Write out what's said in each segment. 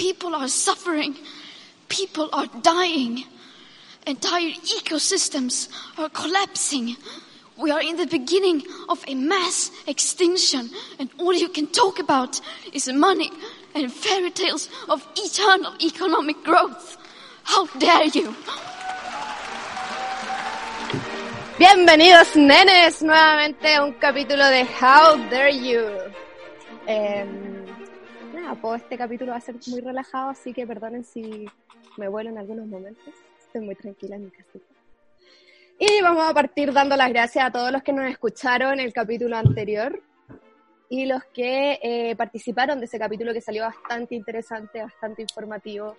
People are suffering. People are dying. Entire ecosystems are collapsing. We are in the beginning of a mass extinction, and all you can talk about is money and fairy tales of eternal economic growth. How dare you! Bienvenidos nenes nuevamente a un capítulo de How Dare You. Eh, nada, este capítulo va a ser muy relajado, así que perdonen si me vuelo en algunos momentos. Estoy muy tranquila en mi casita. Y vamos a partir dando las gracias a todos los que nos escucharon el capítulo anterior y los que eh, participaron de ese capítulo que salió bastante interesante, bastante informativo.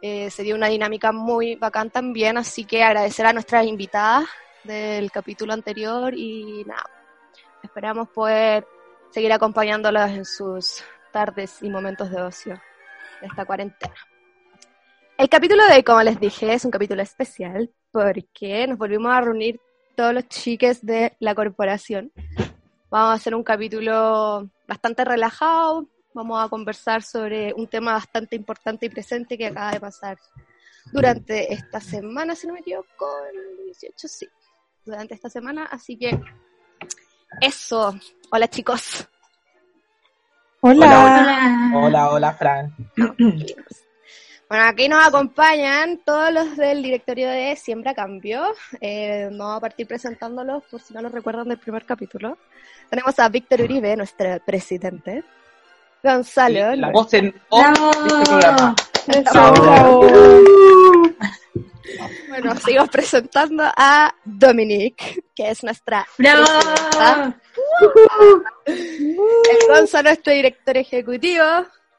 Eh, se dio una dinámica muy bacán también, así que agradecer a nuestras invitadas del capítulo anterior y nada, esperamos poder seguir acompañándolas en sus tardes y momentos de ocio de esta cuarentena. El capítulo de como les dije, es un capítulo especial porque nos volvimos a reunir todos los chiques de la corporación. Vamos a hacer un capítulo bastante relajado, vamos a conversar sobre un tema bastante importante y presente que acaba de pasar durante esta semana, si no me equivoco, el 18, sí, durante esta semana, así que eso. Hola chicos. Hola. Hola, hola, Fran. Bueno, aquí nos acompañan todos los del directorio de Siembra Cambio. Eh, vamos a partir presentándolos por si no los recuerdan del primer capítulo. Tenemos a Víctor Uribe, nuestro presidente. Gonzalo. la voz en off de este programa. Bueno, sigo presentando a Dominique, que es nuestra ¡Bravo! presidenta. El Gonzalo, nuestro director ejecutivo.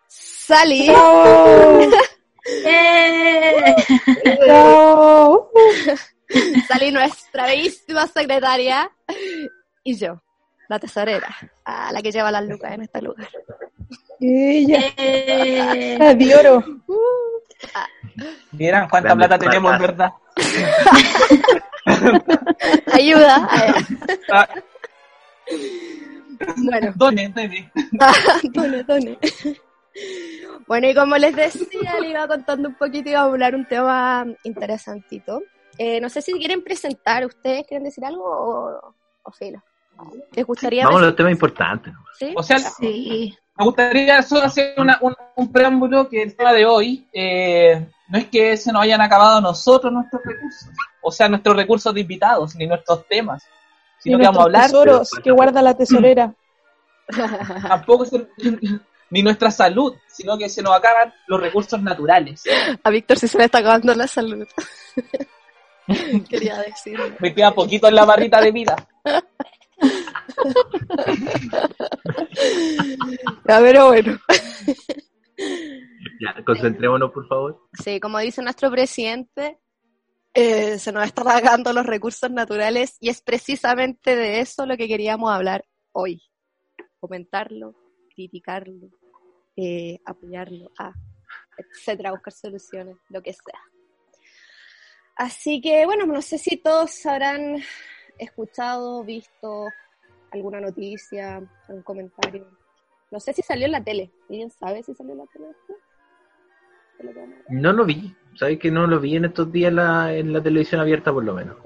Sally. ¡Eh! Sally, nuestra bellísima secretaria. Y yo, la tesorera, a la que lleva las lucas en este lugar. Ella, ¡Eh! la de oro. Vieran cuánta Grandes plata tenemos, verdad. Ayuda. Ah, Bueno, Done, done. Done, done. Bueno, y como les decía, le iba contando un poquito y iba a hablar un tema interesantito. Eh, no sé si quieren presentar, ¿ustedes quieren decir algo o, o filo? ¿Les gustaría Vamos a los temas importantes. ¿sí? O sea, Sí. me gustaría solo hacer una- un, un preámbulo que el tema de hoy eh, no es que se nos hayan acabado nosotros nuestros recursos, o sea, nuestros recursos de invitados, ni nuestros temas, sino que vamos a hablar tesoros que guarda la tesorera. tampoco se- ni nuestra salud, sino que se nos acaban los recursos naturales. A Víctor sí se le está acabando la salud. Quería decirlo. Me queda poquito en la barrita de vida. Ya, pero bueno. Ya, concentrémonos, por favor. Sí, como dice nuestro presidente, eh, se nos están acabando los recursos naturales y es precisamente de eso lo que queríamos hablar hoy. Comentarlo, criticarlo, eh, apoyarlo, ah, etcétera, buscar soluciones, lo que sea. Así que, bueno, no sé si todos habrán escuchado, visto alguna noticia, algún comentario. No sé si salió en la tele. ¿Alguien sabe si salió en la tele No lo vi. ¿Sabes que no lo vi en estos días en la, en la televisión abierta, por lo menos?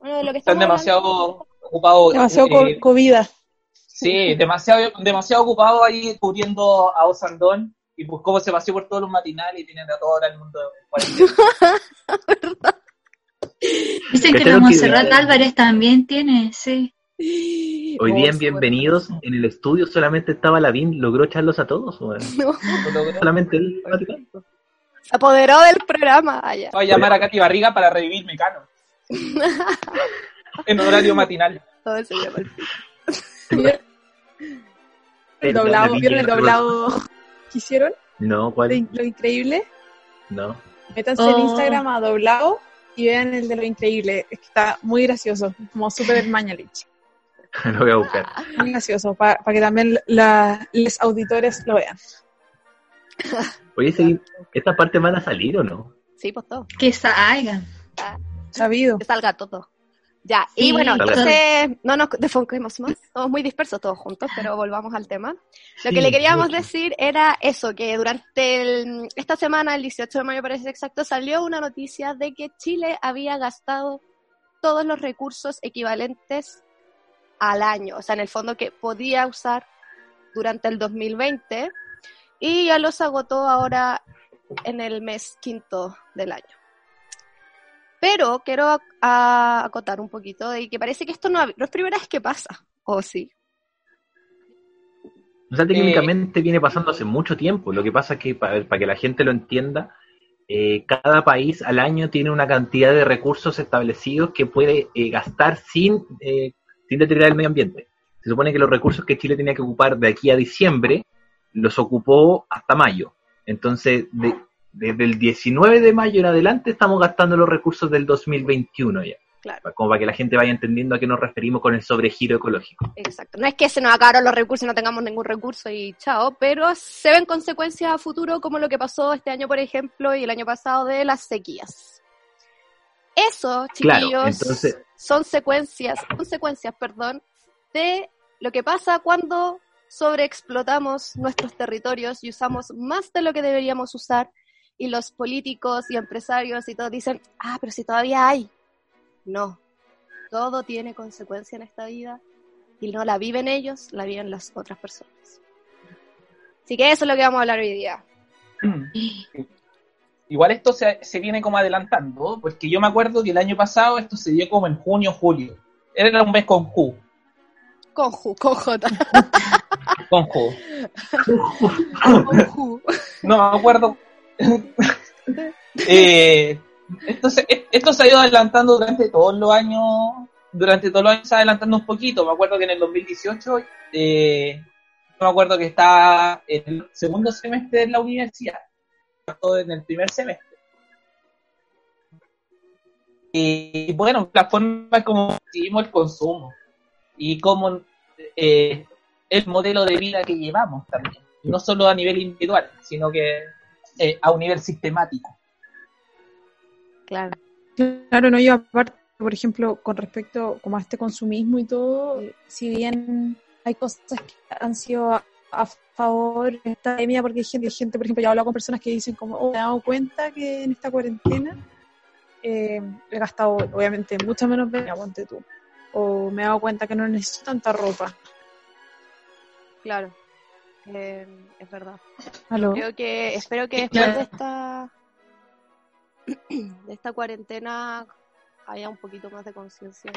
Bueno, de lo que Están demasiado ocupados. Demasiado eh, co- covida. Sí, demasiado, demasiado ocupado ahí cubriendo a Osandón y pues cómo se paseó por todos los matinales y tienen a todo ahora el mundo en cuarentena. Dicen que ¿Cacharon la que- Montserrat Álvarez también tiene, sí. Hoy Oh, día en sí, Bienvenidos, en el estudio solamente estaba Lavín, logró echarlos a todos. No, Solamente él. se apoderó del programa. Ya. Voy a llamar a Katy Barriga para revivir Mecano. en horario matinal. Todo llama el doblado, ¿vieron el doblado que hicieron? No, De ¿cuál? Lo Increíble. No. Métanse en Oh. Instagram a doblado y vean el de Lo Increíble. Es que está muy gracioso, como súper Mañalich. Lo voy a buscar. Muy gracioso, para que también la- los auditores lo vean. Oye, sí, ¿estas partes van a salir o no? Sí, pues todo. Que salgan. Sabido. Que salga todo. Ya, y bueno, entonces no nos defonquemos más, estamos muy dispersos todos juntos, pero volvamos al tema. Lo Sí, que le queríamos mucho. decir era eso, que durante el- esta semana, el 18 de mayo parece exacto, salió una noticia de que Chile había gastado todos los recursos equivalentes al año, o sea, en el fondo que podía usar durante el 2020 y ya los agotó ahora en el mes quinto del año. Pero quiero acotar un poquito de que parece que esto no, no es primera vez que pasa, ¿o sí? O sea, técnicamente viene pasando hace mucho tiempo. Lo que pasa es que, para, para que la gente lo entienda, eh, cada país al año tiene una cantidad de recursos establecidos que puede eh, gastar sin, eh, sin deteriorar el medio ambiente. Se supone que los recursos que Chile tenía que ocupar de aquí a diciembre los ocupó hasta mayo. Entonces, de- desde el 19 de mayo en adelante estamos gastando los recursos del 2021 ya. Claro. Como para que la gente vaya entendiendo a qué nos referimos con el sobregiro ecológico. Exacto. No es que se nos acabaron los recursos y no tengamos ningún recurso y chao, pero se ven consecuencias a futuro como lo que pasó este año, por ejemplo, y el año pasado de las sequías. Eso, Claro, chiquillos, entonces- son secuencias, consecuencias, perdón, de lo que pasa cuando sobreexplotamos nuestros territorios y usamos más de lo que deberíamos usar y los políticos y empresarios y todos dicen, ah, pero si todavía hay. No, todo tiene consecuencia en esta vida y no la viven ellos, la viven las otras personas. Así que eso es lo que vamos a hablar hoy día. Igual esto se, se viene como adelantando, porque yo me acuerdo que el año pasado esto se dio como en junio, julio. Era un mes con Q, Con Ju, con J. con Q. Con Ju. No me acuerdo. Eh, esto, se, esto se ha ido adelantando durante todos los años, durante todos los años se ha adelantando un poquito. Me acuerdo que en el 2018, eh, me acuerdo que estaba en el segundo semestre de la universidad, todo en el primer semestre. Y bueno, la forma como decidimos el consumo y cómo eh, el modelo de vida que llevamos también, no solo a nivel individual, sino que eh, a un nivel sistemático. Claro. Claro, no, yo aparte, por ejemplo, con respecto como a este consumismo y todo, eh, si bien hay cosas que han sido a, favor de esta pandemia, porque hay gente, hay gente, por ejemplo, yo he hablado con personas que dicen como, oh, me he dado cuenta que en esta cuarentena eh, he gastado, obviamente, mucha menos bebida, ponte tú. O me he dado cuenta que no necesito tanta ropa. Claro. Eh, es verdad. ¿Aló? Creo que, espero que después claro. de esta de esta cuarentena haya un poquito más de conciencia.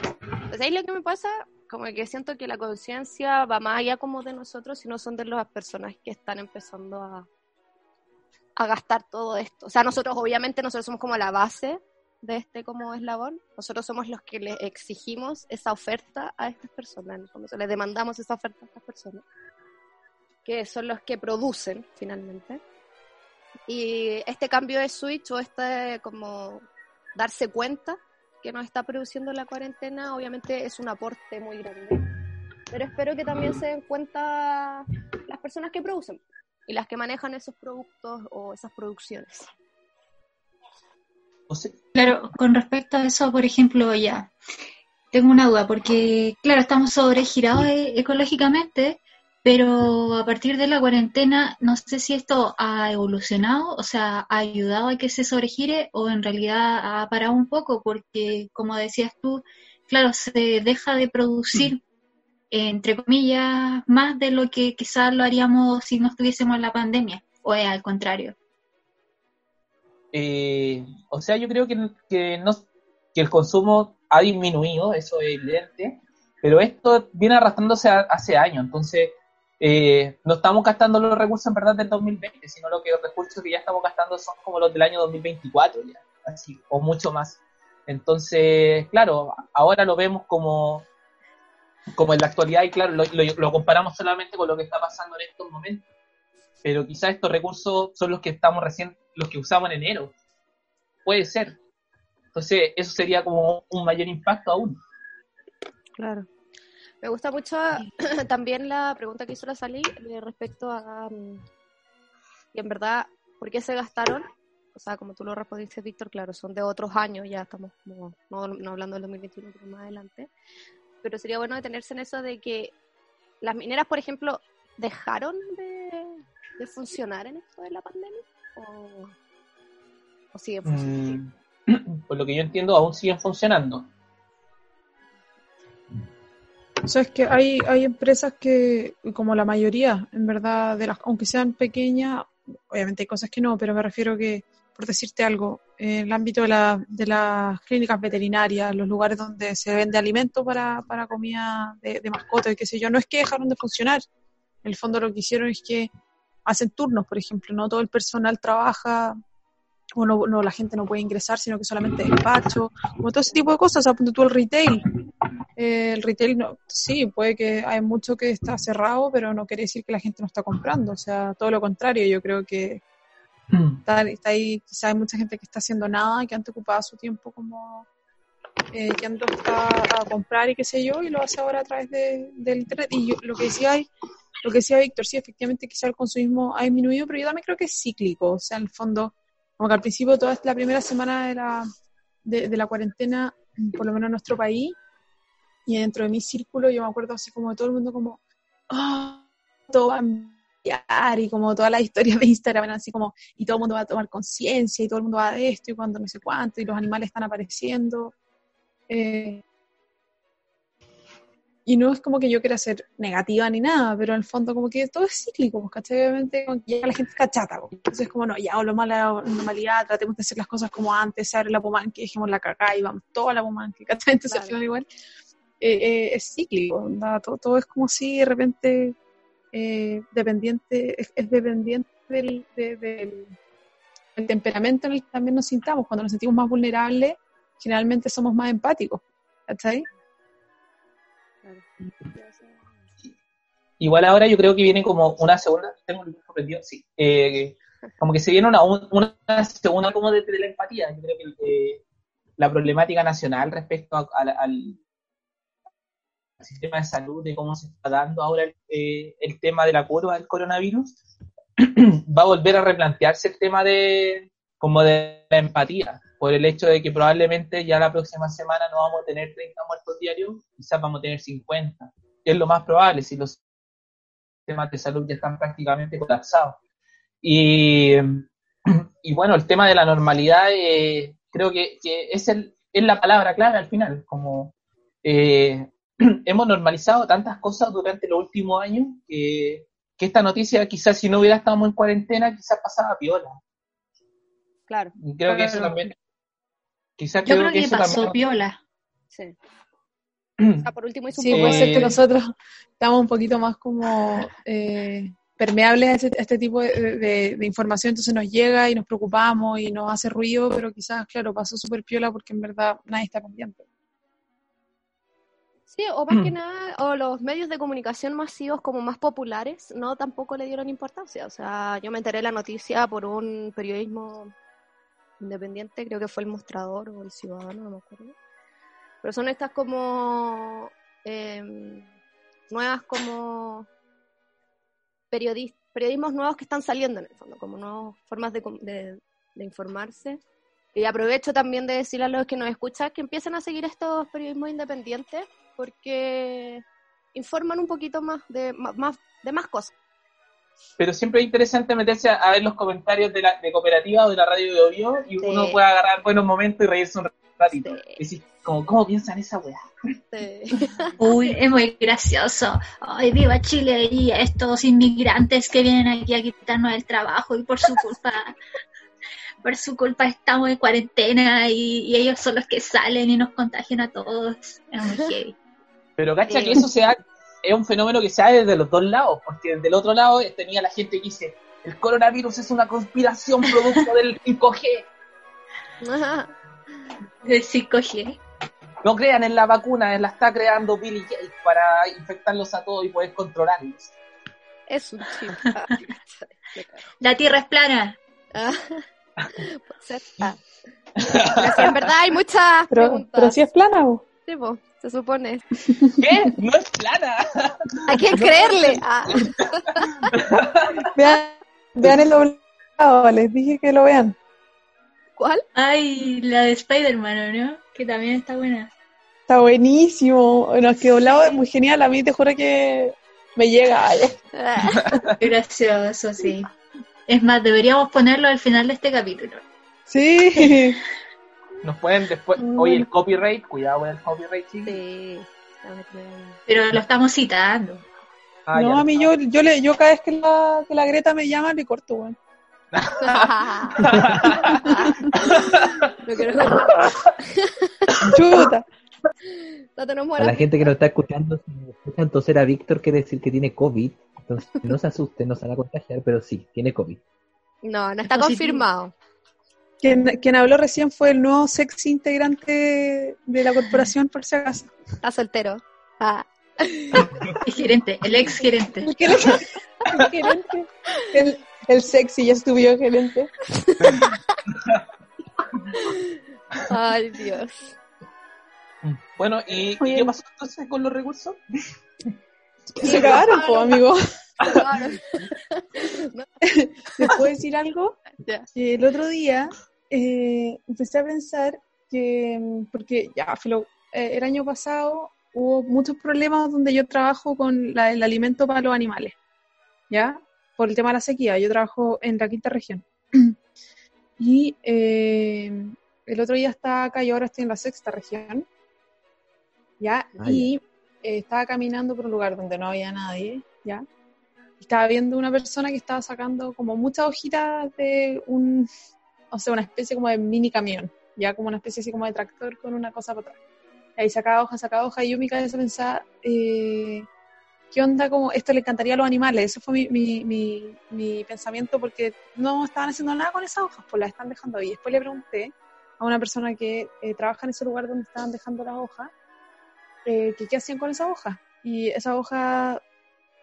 Pues ahí lo que me pasa, como que siento que la conciencia va más allá como de nosotros, sino son de las personas que están empezando a, a gastar todo esto. O sea, nosotros obviamente nosotros somos como la base de este como eslabón, nosotros somos los que le exigimos esa oferta a estas personas, en el fondo, o sea, le demandamos esa oferta a estas personas, que son los que producen finalmente. Y este cambio de switch o este como darse cuenta que nos está produciendo la cuarentena, obviamente es un aporte muy grande. Pero espero que también se den cuenta las personas que producen y las que manejan esos productos o esas producciones. Claro, con respecto a eso, por ejemplo, ya, tengo una duda, porque, claro, estamos sobregirados e- ecológicamente, pero a partir de la cuarentena, no sé si esto ha evolucionado, o sea, ha ayudado a que se sobregire o en realidad ha parado un poco, porque, como decías tú, claro, se deja de producir, entre comillas, más de lo que quizás lo haríamos si no estuviésemos en la pandemia, o es al contrario. eh, o sea, yo creo que, que, no, que el consumo ha disminuido, eso es evidente, pero esto viene arrastrándose a- hace años, entonces eh, no estamos gastando los recursos en verdad del 2020, sino lo que los recursos que ya estamos gastando son como los del año 2024 ya, así, o mucho más. Entonces, claro, ahora lo vemos como, como en la actualidad y claro, lo, lo- comparamos solamente con lo que está pasando en estos momentos. Pero quizás estos recursos son los que estamos recién, los que usamos en enero. Puede ser. Entonces, eso sería como un mayor impacto aún. Claro. Me gusta mucho también la pregunta que hizo la Sally respecto a, mm, y en verdad, ¿por qué se gastaron? o sea, como tú lo respondiste, Víctor, claro, son de otros años, ya estamos como, no, no hablando del 2021, pero más adelante. Pero sería bueno detenerse en eso de que las mineras, por ejemplo, dejaron de, de funcionar en esto de la pandemia o, o siguen funcionando. Mm, por lo que yo entiendo, aún siguen funcionando. O es que hay, hay empresas que, como la mayoría, en verdad, de las, aunque sean pequeñas, obviamente hay cosas que no, pero me refiero que, por decirte algo, en el ámbito de, la, de las clínicas veterinarias, los lugares donde se vende alimento para, para comida de, de mascotas y qué sé yo, no es que dejaron de funcionar. En el fondo lo que hicieron es que hacen turnos, por ejemplo, no todo el personal trabaja o no, no, la gente no puede ingresar, sino que solamente despacho, como todo ese tipo de cosas, apunta tú el retail. Eh, el retail, no, sí, puede que hay mucho que está cerrado, pero no quiere decir que la gente no está comprando, o sea, todo lo contrario, yo creo que está, está ahí, quizá hay mucha gente que está haciendo nada, que antes ocupaba su tiempo como eh, yendo a, a comprar y qué sé yo, y lo hace ahora a través de, del internet. Y yo, lo que decía, lo que decía Víctor, sí, efectivamente quizá el consumismo ha disminuido, pero yo también creo que es cíclico, o sea, en el fondo como que al principio, toda la primera semana de la, de, de la cuarentena, por lo menos en nuestro país, y dentro de mi círculo, yo me acuerdo así como de todo el mundo como, oh, todo va a cambiar, y como todas las historias de Instagram eran así como, y todo el mundo va a tomar conciencia, y todo el mundo va de esto, y cuando no sé cuánto, y los animales están apareciendo. Eh, y no es como que yo quiera ser negativa ni nada, pero en el fondo como que todo es cíclico, pues, ¿cachai? Obviamente ya la gente está chata, pues. entonces como no, ya o lo la normalidad, tratemos de hacer las cosas como antes, se abre la pomanque, dejemos la cacá y vamos toda la pomanque, ¿cachai? Entonces al final igual eh, eh, es cíclico, todo, es como si de repente eh, dependiente, es, dependiente del, de- del, del temperamento en el que también nos sintamos, cuando nos sentimos más vulnerables, generalmente somos más empáticos, ¿cachai? Igual ahora yo creo que viene como una segunda, tengo el prendido, sí, eh, como que se viene una, segunda como de, la empatía. Yo creo que la problemática nacional respecto al sistema de salud, de cómo se está dando ahora el, eh, el tema de la curva del coronavirus, va a volver a replantearse el tema de como de la empatía, por el hecho de que probablemente ya la próxima semana no vamos a tener 30 muertos diarios, quizás vamos a tener 50 es lo más probable si los sistemas de salud ya están prácticamente colapsados. Y, y bueno, el tema de la normalidad eh, creo que, que es, el, es la palabra clave al final, como eh, hemos normalizado tantas cosas durante los últimos años que, que esta noticia quizás si no hubiera estado en cuarentena quizás pasaba piola. Claro, Y creo que eso también, quizás Yo creo, creo que eso pasó también... piola. sí. O sea, por último hizo un Sí, poco puede ser que nosotros estamos un poquito más como eh, permeables a, este tipo de, de- de información, entonces nos llega y nos preocupamos y nos hace ruido, pero quizás, claro, pasó súper piola porque en verdad nadie está pendiente. Sí, o más que nada, o los medios de comunicación masivos como más populares, no tampoco le dieron importancia. O sea, yo me enteré de la noticia por un periodismo independiente, creo que fue el Mostrador o el Ciudadano, no me acuerdo. Pero son estas como em, nuevas como periodis- periodismos nuevos que están saliendo en el fondo, como nuevas formas de- de informarse. Y aprovecho también de decirle a los que nos escuchan que empiecen a seguir estos periodismos independientes porque informan un poquito más de más de más cosas. pero siempre es interesante meterse a, a ver los comentarios de la de cooperativa o de la radio de Ovio y Sí. uno puede agarrar buenos momentos y reírse un ratito. Sí. Y decir, como, ¿cómo piensan esa weá? Sí. Uy, es muy gracioso. Ay, viva Chile y estos inmigrantes que vienen aquí a quitarnos el trabajo y por su culpa, por su culpa estamos en cuarentena y, y ellos son los que salen y nos contagian a todos. Es muy heavy. Pero cacha Sí. que eso sea, es un fenómeno que se da desde los dos lados, porque desde el otro lado tenía la gente que dice, el coronavirus es una conspiración producto del 5G. Ajá. El 5G. No crean en la vacuna, la está creando Billy Gates para infectarlos a todos y poder controlarlos. Es un chip. La Tierra es plana. Ah, puede ser. Ah. Pero sí, en verdad hay muchas Pero, preguntas. pero si es plana, po. Sí, po, se supone. ¿Qué? No es plana. ¿A quién creerle? Ah. Vean, vean el doblado, les dije que lo vean. ¿Cuál? Ay, la de Spider-Man, ¿o ¿no? Que también está buena. Está buenísimo. Nos quedó lado es muy genial. A mí te juro que me llega. Qué gracioso, sí. Es más, deberíamos ponerlo al final de este capítulo. Sí. Nos pueden después. Oye, el copyright, cuidado con el copyright, sí. Sí. Pero lo estamos citando. Ah, no, a mí yo, yo, le, yo cada vez que la, que la Greta me llama le corto, weón. No quiero Chuta. No te nos A la gente que nos está escuchando, si escuchan toser a Víctor, quiere decir que tiene COVID. Entonces, no se asusten, no se van a contagiar, pero sí, tiene COVID. No, no está confirmado. Quien, quien habló recién fue el nuevo sexy integrante de la corporación, por si acaso. Está soltero. Ah. El gerente, el ex gerente. El, el gerente. El, el sexy ya estuvo gerente. Ay, Dios. Bueno, ¿y, Oye. qué pasó entonces con los recursos? Se cagaron, po, amigo. ¿Les puedo decir algo? Que el otro día eh, empecé a pensar que, porque ya, filo, eh, el año pasado hubo muchos problemas donde yo trabajo con la- el alimento para los animales, ¿ya? Por el tema de la sequía, yo trabajo en la quinta región. Y eh, el otro día estaba acá y ahora estoy en la sexta región, ¿ya? Ah, y eh, estaba caminando por un lugar donde no había nadie, ¿ya? Estaba viendo una persona que estaba sacando como muchas hojitas de un, o sea, una especie como de mini camión, ya como una especie así como de tractor con una cosa para atrás. Y ahí sacaba hoja, sacaba hoja, y yo mi cabeza pensaba, eh, ¿qué onda? Como esto le encantaría a los animales. Ese fue mi, mi, mi, mi pensamiento porque no estaban haciendo nada con esas hojas, pues las están dejando ahí. Después le pregunté a una persona que eh, trabaja en ese lugar donde estaban dejando las hojas, eh, que qué hacían con esas hojas. Y esa hoja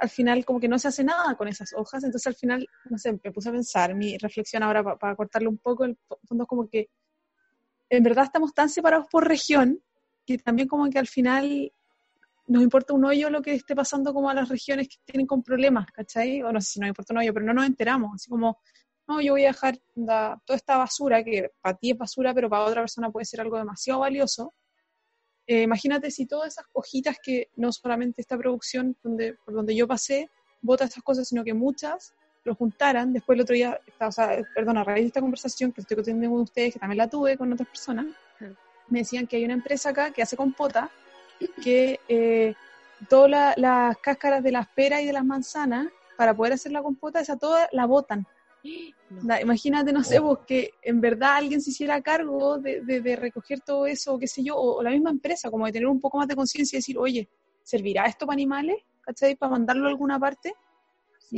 al final como que no se hace nada con esas hojas, entonces al final, no sé, me puse a pensar, mi reflexión ahora para cortarlo un poco, el fondo es como que en verdad estamos tan separados por región que también como que al final nos importa un hoyo lo que esté pasando como a las regiones que tienen con problemas, ¿cachai? O no sé si nos importa un hoyo, pero no nos enteramos, así como, no, yo voy a dejar toda esta basura, que para ti es basura, pero para otra persona puede ser algo demasiado valioso, eh, imagínate si todas esas hojitas que no solamente esta producción donde, por donde yo pasé bota estas cosas, sino que muchas lo juntaran. Después el otro día, o sea, perdón, a raíz de esta conversación que estoy teniendo con ustedes, que también la tuve con otras personas, me decían que hay una empresa acá que hace compota, que eh, todas la- las cáscaras de las peras y de las manzanas, para poder hacer la compota, esa toda la botan. No. Imagínate, no sé, vos, que en verdad alguien se hiciera cargo de, de- de recoger todo eso, o qué sé yo, o, o la misma empresa, como de tener un poco más de conciencia y decir, oye, ¿servirá esto para animales? ¿Cachai? Para mandarlo a alguna parte. Sí.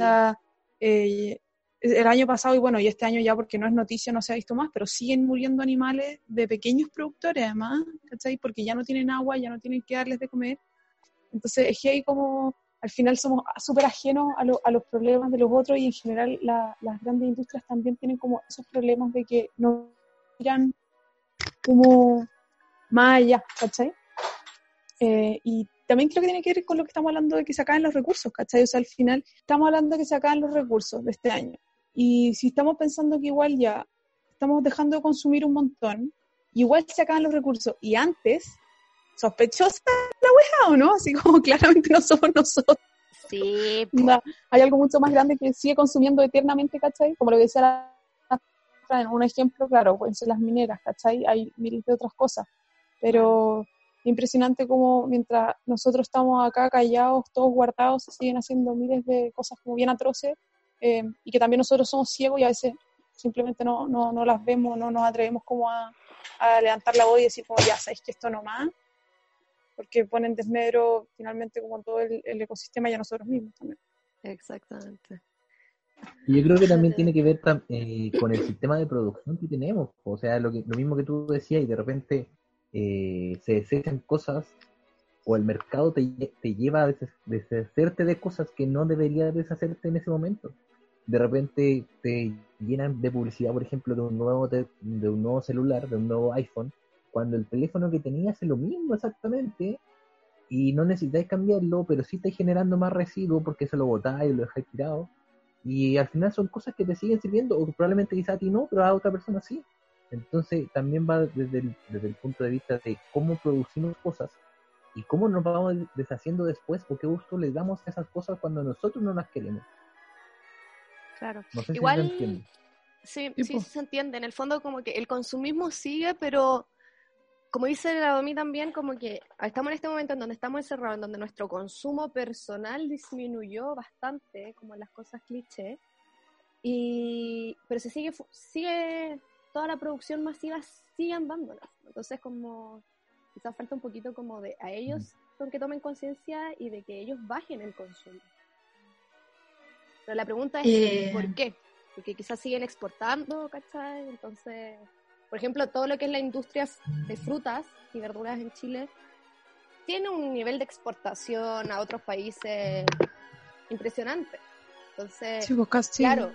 Eh, el año pasado, y bueno, y este año ya porque no es noticia, no se ha visto más, pero siguen muriendo animales de pequeños productores además, ¿cachai? Porque ya no tienen agua, ya no tienen que darles de comer. Entonces, es que hay como, al final somos súper ajenos a, lo- a los problemas de los otros y en general la- las grandes industrias también tienen como esos problemas de que no miran como más allá, ¿cachai? Eh, y también creo que tiene que ver con lo que estamos hablando de que se acaben los recursos, ¿cachai? O sea, al final estamos hablando de que se acaban los recursos de este año. Y si estamos pensando que igual ya estamos dejando de consumir un montón, igual se acaban los recursos. Y antes, sospechosa la weá, ¿o no? Así como claramente no somos nosotros. Sí, hay algo mucho más grande que sigue consumiendo eternamente, ¿cachai? Como lo que decía la, la- en un ejemplo, claro, pueden ser las mineras, ¿cachai? Hay miles de otras cosas. Pero impresionante como mientras nosotros estamos acá callados, todos guardados, se siguen haciendo miles de cosas como bien atroces eh, y que también nosotros somos ciegos y a veces simplemente no, no, no las vemos, no nos atrevemos como a, a levantar la voz y decir como ya sabéis que esto no más, porque ponen en desmedro finalmente como todo el, el ecosistema y a nosotros mismos también. exactamente. Y yo creo que también tiene que ver eh, con el sistema de producción que tenemos. O sea, lo, que, lo mismo que tú decías y de repente eh, se desechan cosas o el mercado te, te lleva a des- deshacerte de cosas que no deberías deshacerte en ese momento. De repente te llenan de publicidad, por ejemplo, de un nuevo, te- de un nuevo celular, de un nuevo iPhone, cuando el teléfono que tenías es lo mismo exactamente y no necesitáis cambiarlo, pero sí estáis generando más residuo porque se lo botáis y lo dejáis tirado. Y al final son cosas que te siguen sirviendo, o probablemente quizá a ti no, pero a otra persona sí. Entonces también va desde el, desde el punto de vista de cómo producimos cosas y cómo nos vamos deshaciendo después o qué gusto le damos a esas cosas cuando nosotros no las queremos. Claro. No sé si Igual, entiende. Sí, sí se entiende. En el fondo, como que el consumismo sigue, pero como dice la Domi también, como que estamos en este momento en donde estamos encerrados, en donde nuestro consumo personal disminuyó bastante, como las cosas cliché, y, pero se sigue, sigue, toda la producción masiva sigue andándola. Entonces, como quizás falta un poquito como de a ellos con que tomen conciencia y de que ellos bajen el consumo. Pero la pregunta es, Eh. ¿por qué? Porque quizás siguen exportando, ¿cachai? Entonces, por ejemplo, todo lo que es la industria de frutas y verduras en Chile tiene un nivel de exportación a otros países impresionante. Entonces, Sí, pues claro,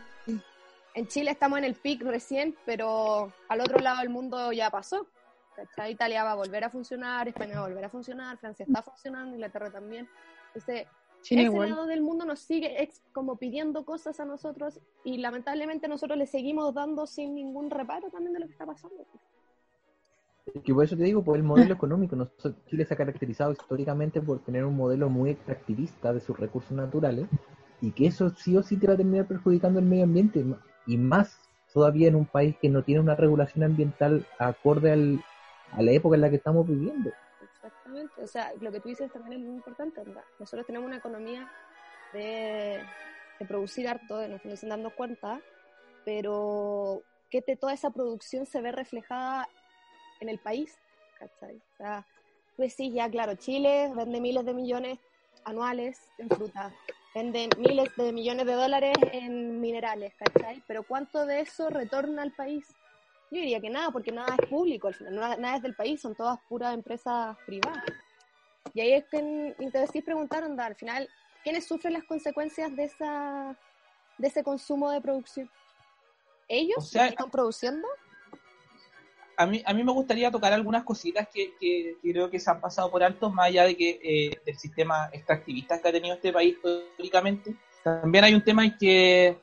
en Chile estamos en el pic recién, pero al otro lado del mundo ya pasó. ¿cachai? Italia va a volver a funcionar, España va a volver a funcionar, Francia está funcionando, Inglaterra también. Entonces, China ese igual. lado del mundo nos sigue ex- como pidiendo cosas a nosotros y lamentablemente nosotros le seguimos dando sin ningún reparo también de lo que está pasando. Que por eso te digo, por el modelo económico. Nosotros, Chile se ha caracterizado históricamente por tener un modelo muy extractivista de sus recursos naturales y que eso sí o sí te va a terminar perjudicando el medio ambiente y más todavía en un país que no tiene una regulación ambiental acorde al, a la época en la que estamos viviendo. Exactamente. O sea, lo que tú dices también es muy importante. ¿verdad? Nosotros tenemos una economía de, de producir harto, de nos estamos dando cuenta, pero que te- toda esa producción se ve reflejada en el país. ¿cachai? O sea, tú decís, ya, claro, Chile vende miles de millones anuales en fruta, vende miles de millones de dólares en minerales, ¿cachai? Pero ¿cuánto de eso retorna al país? Yo diría que nada, porque nada es público al final, nada, nada es del país, son todas puras empresas privadas. Y ahí es que y te decís preguntar, onda, al final, ¿quiénes sufren las consecuencias de esa de ese consumo de producción? ¿Ellos O sea, que están produciendo? a mí, a mí me gustaría tocar algunas cositas que, que- que creo que se han pasado por alto, más allá de que eh, del sistema extractivista que ha tenido este país históricamente. También hay un tema en que,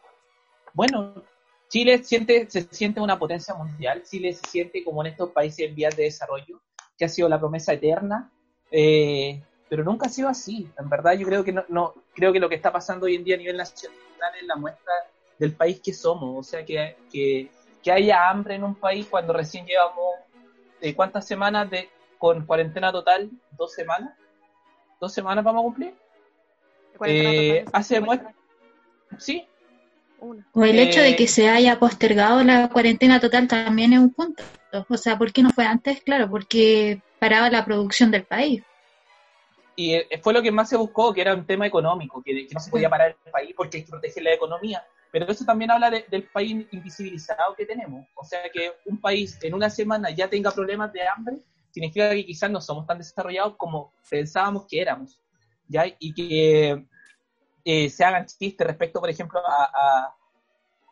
bueno, Chile siente, se siente una potencia mundial, Chile se siente como en estos países en vías de desarrollo, que ha sido la promesa eterna, eh, pero nunca ha sido así. En verdad, yo creo que no, no creo que lo que está pasando hoy en día a nivel nacional es la muestra del país que somos, o sea, que, que, que haya hambre en un país cuando recién llevamos eh, cuántas semanas de con cuarentena total, dos semanas, dos semanas vamos a cumplir, Eh, hace cuarentena- sí. O el hecho Eh, de que se haya postergado la cuarentena total también es un punto. O sea, ¿por qué no fue antes? Claro, porque paraba la producción del país. y eh, fue lo que más se buscó, que era un tema económico, que, que no se podía parar el país porque hay que proteger la economía. Pero eso también habla de- del país invisibilizado que tenemos. O sea, que un país en una semana ya tenga problemas de hambre, significa que quizás no somos tan desarrollados como pensábamos que éramos. ¿ya? Y que eh, se hagan chistes respecto, por ejemplo, a,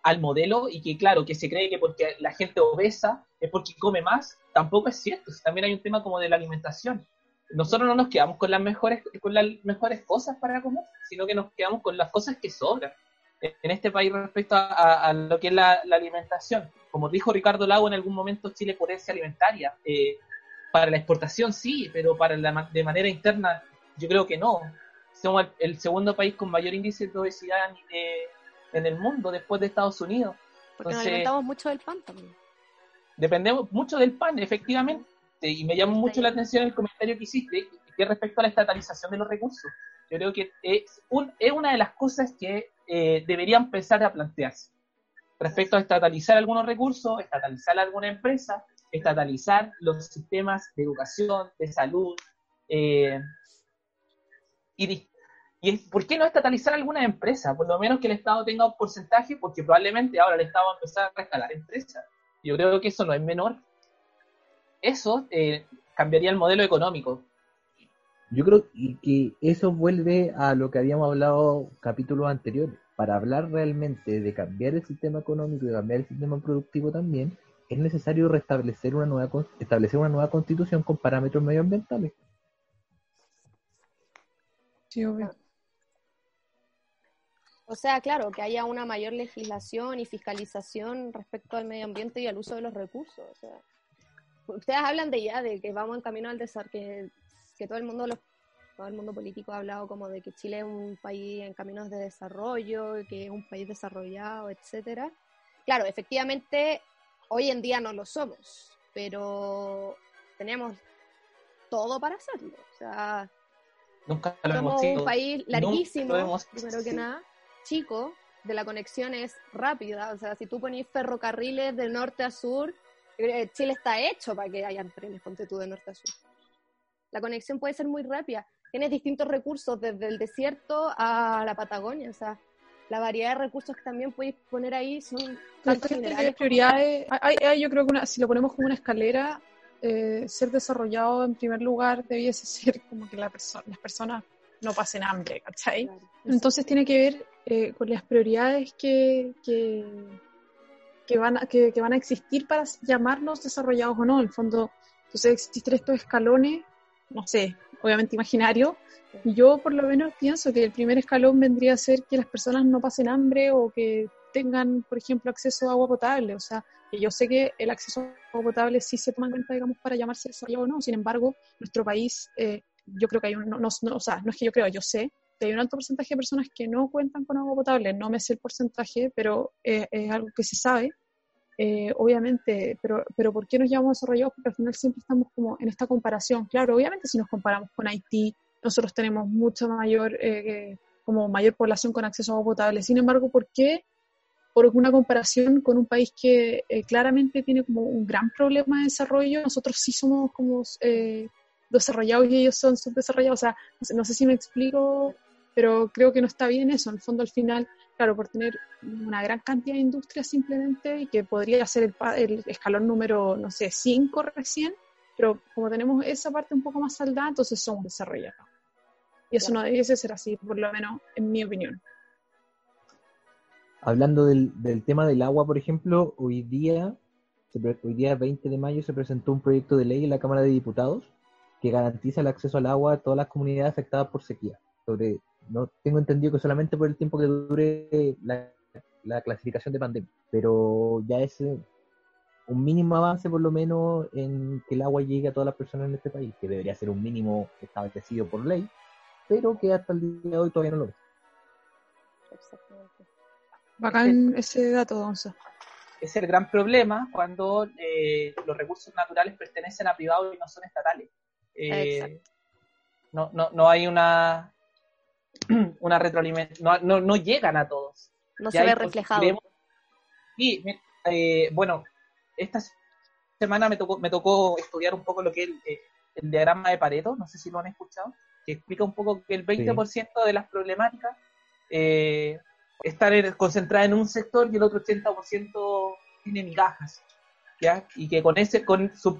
al modelo y que, claro, que se cree que porque la gente obesa es porque come más, tampoco es cierto. También hay un tema como de la alimentación nosotros no nos quedamos con las mejores con las mejores cosas para comer, sino que nos quedamos con las cosas que sobran en este país respecto a, lo que es la, alimentación. Como dijo Ricardo Lago en algún momento, Chile potencia alimentaria. Eh, para la exportación sí, pero para la, de manera interna yo creo que no. Somos el, el segundo país con mayor índice de obesidad eh, en el mundo después de Estados Unidos. Porque nos Entonces- alimentamos mucho del pan también. Dependemos mucho del pan, efectivamente, y me llamó mucho la atención el comentario que hiciste, que respecto a la estatalización de los recursos. Yo creo que es, un- es una de las cosas que eh, deberían empezar a plantearse. Respecto a estatalizar algunos recursos, estatalizar alguna empresa, estatalizar los sistemas de educación, de salud, eh, y, y ¿por qué no estatalizar alguna empresa? Por lo menos que el Estado tenga un porcentaje, porque probablemente ahora el Estado va a empezar a rescalar empresas. Yo creo que eso no es menor. Eso eh, cambiaría el modelo económico. Yo creo que eso vuelve a lo que habíamos hablado capítulos anteriores. Para hablar realmente de cambiar el sistema económico y de cambiar el sistema productivo también, es necesario restablecer una nueva establecer una nueva constitución con parámetros medioambientales. Sí, obvio. O sea, claro, que haya una mayor legislación y fiscalización respecto al medio ambiente y al uso de los recursos. Ustedes hablan de ya, de que vamos en camino al desarrollo, que, que todo el mundo los todo el mundo político ha hablado como de que Chile es un país en caminos de desarrollo, que es un país desarrollado, etcétera. Claro, efectivamente, hoy en día no lo somos, pero tenemos todo para hacerlo. O sea, Nunca lo somos hemos sido. un país larguísimo, primero que sí. nada, chico, de la conexión es rápida. O sea, si tú ponís ferrocarriles de norte a sur, eh, Chile está hecho para que hayan trenes, ponte tú de norte a sur. La conexión puede ser muy rápida. Tienes distintos recursos, desde el desierto a la Patagonia. O sea, la variedad de recursos que también puedes poner ahí son tanto prioridades, hay- hay- yo creo que una- si lo ponemos como una escalera, eh, ser desarrollado en primer lugar debiese ser como que la perso- las personas no pasen hambre, ¿cachai? Claro. Entonces tiene que ver eh, con las prioridades que, que, que van a, que, que van a existir para llamarnos desarrollados o no. En el fondo, entonces existen estos escalones, no sé, obviamente imaginarios. Y yo por lo menos pienso que el primer escalón vendría a ser que las personas no pasen hambre o que tengan, por ejemplo, acceso a agua potable. O sea, yo sé que el acceso a agua potable sí se toma en cuenta, digamos, para llamarse desarrollado o no. Sin embargo, nuestro país, eh, yo creo que hay un, no, no- o sea, no es que yo creo, yo sé que hay un alto porcentaje de personas que no cuentan con agua potable. No me sé el porcentaje, pero eh, es algo que se sabe. Eh, obviamente, pero, pero ¿por qué nos llamamos desarrollados? Porque al final siempre estamos como en esta comparación. Claro, obviamente si nos comparamos con Haití, nosotros tenemos mucha mayor, como mayor población con acceso a agua potable. Sin embargo, ¿por qué? Por una comparación con un país que eh, claramente tiene como un gran problema de desarrollo, nosotros sí somos como eh, desarrollados y ellos son subdesarrollados. O sea, no sé, no sé si me explico, pero creo que no está bien eso. En el fondo, al final, claro, por tener una gran cantidad de industrias simplemente y que podría ser el, el escalón número, no sé, 5 recién, pero como tenemos esa parte un poco más saldada, entonces somos desarrollados. Y eso no debiese ser así, por lo menos en mi opinión. Hablando del, tema del agua, por ejemplo, hoy día, hoy día 20 de mayo se presentó un proyecto de ley en la Cámara de Diputados que garantiza el acceso al agua a todas las comunidades afectadas por sequía. Sobre, no tengo entendido que solamente por el tiempo que dure la, la clasificación de pandemia, pero ya es eh, un mínimo avance por lo menos en que el agua llegue a todas las personas en este país, que debería ser un mínimo establecido por ley, pero que hasta el día de hoy todavía no lo es. Exactamente. Bacán ese dato, Donza. es el gran problema cuando eh, los recursos naturales pertenecen a privados y no son estatales. Eh, Exacto. no, no, no hay una, una retroalimentación, no, no, no llegan a todos. No Y se ve reflejado. mi- eh, bueno, esta semana me tocó, me tocó estudiar un poco lo que es el, eh, el diagrama de Pareto, no sé si lo han escuchado, que explica un poco que el 20% de las problemáticas eh, están en- concentradas en un sector y el otro 80% tiene migajas. ¿ya? Y que con ese, con su-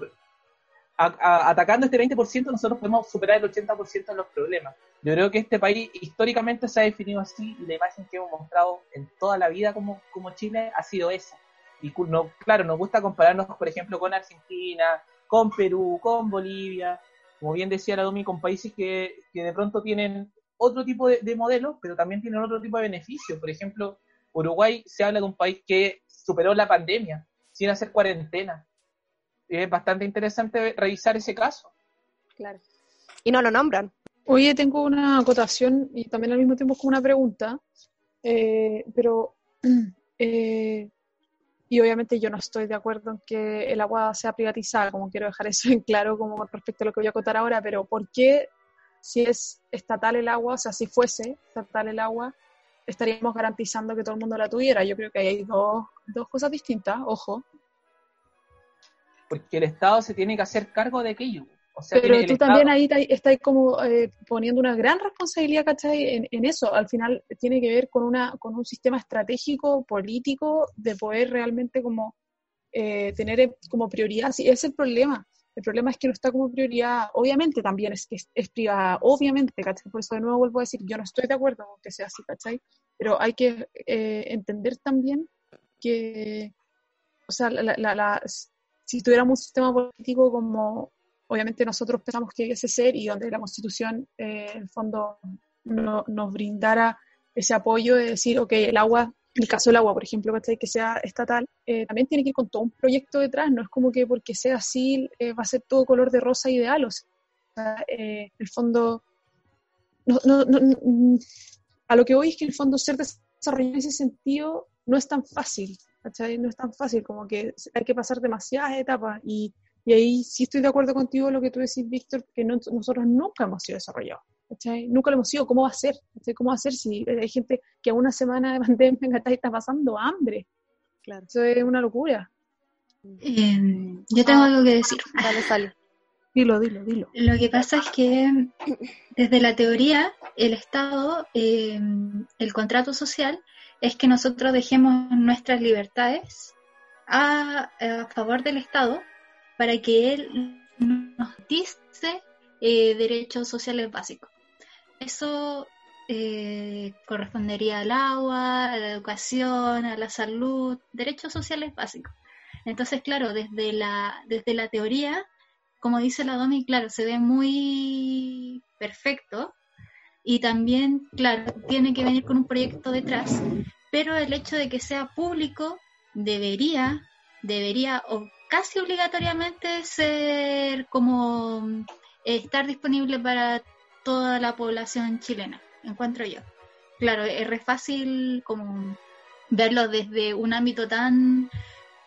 a- a- atacando este 20% nosotros podemos superar el 80% de los problemas. Yo creo que este país históricamente se ha definido así y la imagen que hemos mostrado en toda la vida como, como Chile ha sido esa. Y no, claro, nos gusta compararnos, por ejemplo, con Argentina, con Perú, con Bolivia, como bien decía la Domi, con países que, que de pronto tienen otro tipo de, de modelos, pero también tienen otro tipo de beneficios. Por ejemplo, Uruguay se habla de un país que superó la pandemia sin hacer cuarentena. Es bastante interesante revisar ese caso. Claro. Y no lo nombran. Oye, tengo una acotación y también al mismo tiempo como una pregunta, eh, pero eh, y obviamente yo no estoy de acuerdo en que el agua sea privatizada, como quiero dejar eso en claro como respecto a lo que voy a acotar ahora, pero ¿por qué si es estatal el agua, o sea, si fuese estatal el agua, estaríamos garantizando que todo el mundo la tuviera? Yo creo que hay dos, dos cosas distintas, ojo. Porque el Estado se tiene que hacer cargo de aquello. O sea, Pero tú Estado- también ahí estás como eh, poniendo una gran responsabilidad, ¿cachai? En, en eso. Al final tiene que ver con, una, con un sistema estratégico, político, de poder realmente como eh, tener eh, como prioridad. Sí, ese es el problema. El problema es que no está como prioridad. Obviamente también es que es, privada, obviamente, ¿cachai? Por eso de nuevo vuelvo a decir, yo no estoy de acuerdo con que sea así, ¿cachai? Pero hay que eh, entender también que, o sea, la, si tuviéramos un sistema político como obviamente nosotros pensamos que debiese ser y donde la Constitución, eh, en el fondo, no- nos brindara ese apoyo de decir, ok, el agua, el caso del agua, por ejemplo, que sea estatal, eh, también tiene que ir con todo un proyecto detrás, no es como que porque sea así eh, va a ser todo color de rosa ideal, o sea, eh, el fondo, mm, a lo que voy es que el fondo ser desarrollado en ese sentido no es tan fácil. No es tan fácil, como que hay que pasar demasiadas etapas y, ahí sí estoy de acuerdo contigo lo que tú decís, Víctor, que no- nosotros nunca hemos sido desarrollados. ¿Cachai? Nunca lo hemos sido. ¿Cómo va a ser? ¿cachai? ¿Cómo va a ser si hay gente que a una semana de pandemia está pasando hambre? Claro. Eso es una locura. Eh, yo tengo Ah. algo que decir. Dale, sale. Dilo, dilo, dilo. Lo que pasa es que desde la teoría, el Estado, eh, el contrato social, es que nosotros dejemos nuestras libertades a, a favor del Estado para que él nos dice eh, derechos sociales básicos. Eso eh, correspondería al agua, a la educación, a la salud, derechos sociales básicos. Entonces, claro, desde la, desde la teoría, como dice la Domi, claro, se ve muy perfecto y también, claro, tiene que venir con un proyecto detrás, pero el hecho de que sea público debería, debería o casi obligatoriamente ser como eh, estar disponible para toda la población chilena, encuentro yo. Claro, es re fácil como verlo desde un ámbito tan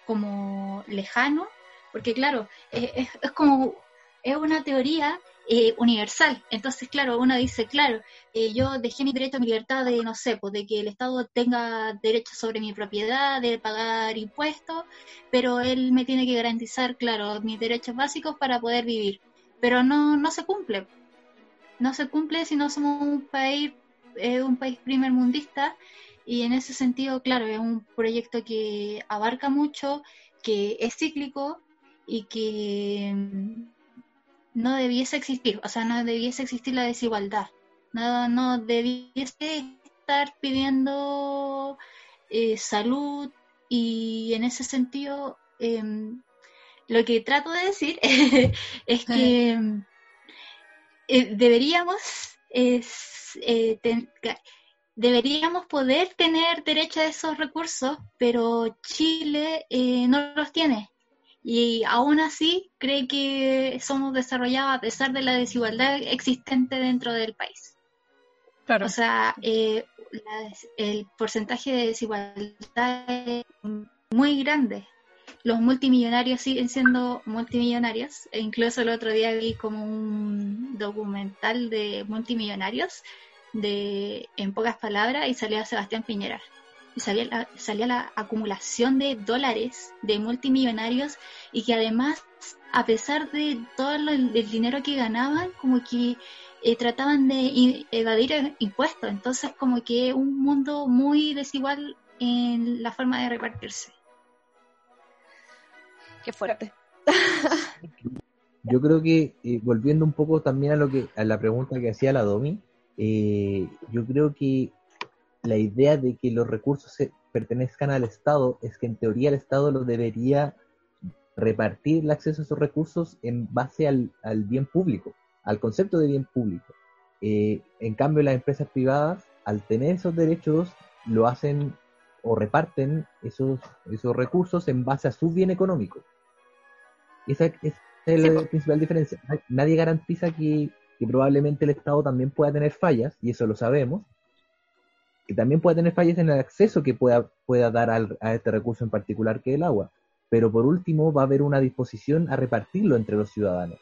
como lejano, porque claro, es, como, es una teoría eh, universal. Entonces, claro, uno dice, claro, eh, yo dejé mi derecho a mi libertad de, no sé, pues de que el Estado tenga derecho sobre mi propiedad, de pagar impuestos, pero él me tiene que garantizar, claro, mis derechos básicos para poder vivir. Pero no, no se cumple. No se cumple si no somos un país, eh, un país primermundista. Y en ese sentido, claro, es un proyecto que abarca mucho, que es cíclico y que mm, no debiese existir, o sea, no debiese existir la desigualdad. No, no debiese estar pidiendo eh, salud. Y en ese sentido em, lo que trato de decir es que eh, deberíamos es, eh, ten- deberíamos poder tener derecho a esos recursos, pero Chile eh, no los tiene. Y aún así cree que somos desarrollados a pesar de la desigualdad existente dentro del país. Claro. O sea, eh, la el porcentaje de desigualdad es muy grande. Los multimillonarios siguen siendo multimillonarios. E incluso el otro día vi como un documental de multimillonarios de en pocas palabras y salía Sebastián Piñera. Y salía la, la acumulación de dólares de multimillonarios y que además, a pesar de todo el dinero que ganaban, como que eh, trataban de evadir impuestos. Entonces, como que un mundo muy desigual en la forma de repartirse. Qué fuerte. Yo creo que, eh, volviendo un poco también a lo que a la pregunta que hacía la Domi, eh, yo creo que la idea de que los recursos se pertenezcan al Estado es que en teoría el Estado lo debería repartir el acceso a esos recursos en base al, al bien público, al concepto de bien público. Eh, en cambio, las empresas privadas, al tener esos derechos, lo hacen o reparten esos, esos recursos en base a su bien económico. Esa es es Sí, la principal diferencia. Na- Nadie garantiza que, que probablemente el Estado también pueda tener fallas, y eso lo sabemos, que también pueda tener fallas en el acceso que pueda, pueda dar al- a este recurso en particular que es el agua. Pero por último va a haber una disposición a repartirlo entre los ciudadanos.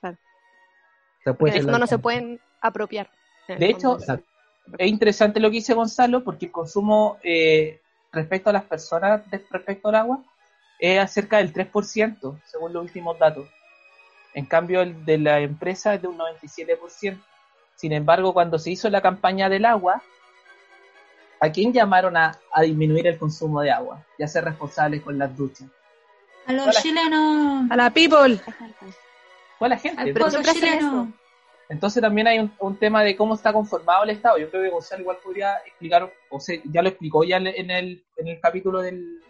Claro. O sea, Porque puede en el fondo no se pueden apropiar. De hecho. Exacto. es interesante lo que dice Gonzalo, porque el consumo eh, respecto a las personas respecto al agua es acerca del 3%, según los últimos datos. En cambio, el de la empresa es de un 97%. Sin embargo, cuando se hizo la campaña del agua, ¿a quién llamaron a, a disminuir el consumo de agua y a ser responsables con las duchas? A los Hola. chilenos, A la people. Fue a la gente. al pueblo chileno. Entonces también hay un, un tema de cómo está conformado el Estado. Yo creo que Gonzalo igual podría explicar, o sea, ya lo explicó ya en el, en el capítulo del,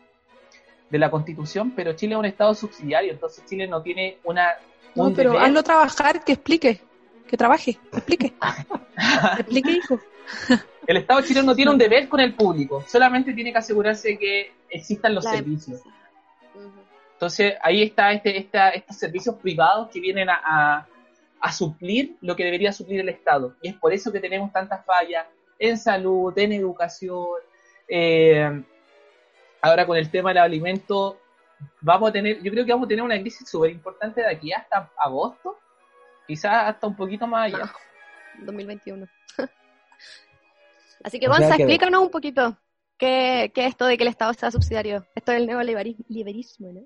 de la Constitución, pero Chile es un Estado subsidiario, entonces Chile no tiene una... No, pero deber. hazlo trabajar, que explique. Que trabaje, que explique. Que explique, hijo. El Estado chileno no tiene un deber con el público, solamente tiene que asegurarse que existan los La- servicios. Entonces ahí está este, esta, estos servicios privados que vienen a, a- a suplir lo que debería suplir el Estado. Y es por eso que tenemos tantas fallas en salud, en educación. eh, ahora con el tema del alimento, vamos a tener, yo creo que vamos a tener una crisis súper importante de aquí hasta agosto, quizás hasta un poquito más allá. 2021. Así que, O sea Gonza, que- explícanos un poquito qué, qué es esto de que el Estado sea subsidiario. Esto es el neoliberalismo, ¿no?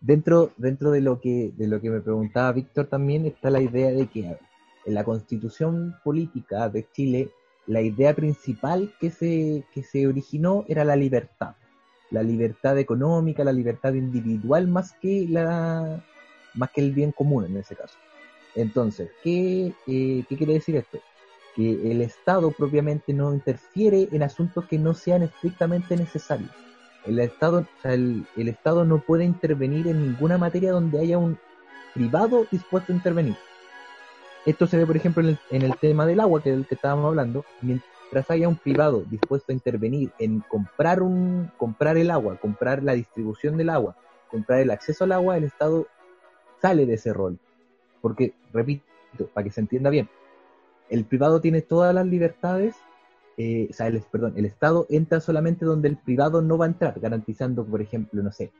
Dentro, dentro de lo que de lo que me preguntaba Víctor también está la idea de que en la constitución política de Chile la idea principal que se, que se originó era la libertad. La libertad económica, la libertad individual más que la más que el bien común en ese caso. Entonces, ¿qué, eh, ¿qué quiere decir esto? Que el Estado propiamente no interfiere en asuntos que no sean estrictamente necesarios. El Estado, el, el Estado no puede intervenir en ninguna materia donde haya un privado dispuesto a intervenir. Esto se ve, por ejemplo, en el, tema del agua, que estábamos hablando. Mientras haya un privado dispuesto a intervenir en comprar, un, comprar el agua, comprar la distribución del agua, comprar el acceso al agua, el Estado sale de ese rol. Porque, repito, para que se entienda bien, el privado tiene todas las libertades eh, o sea, perdón, el Estado entra solamente donde el privado no va a entrar, garantizando, por ejemplo, no sé,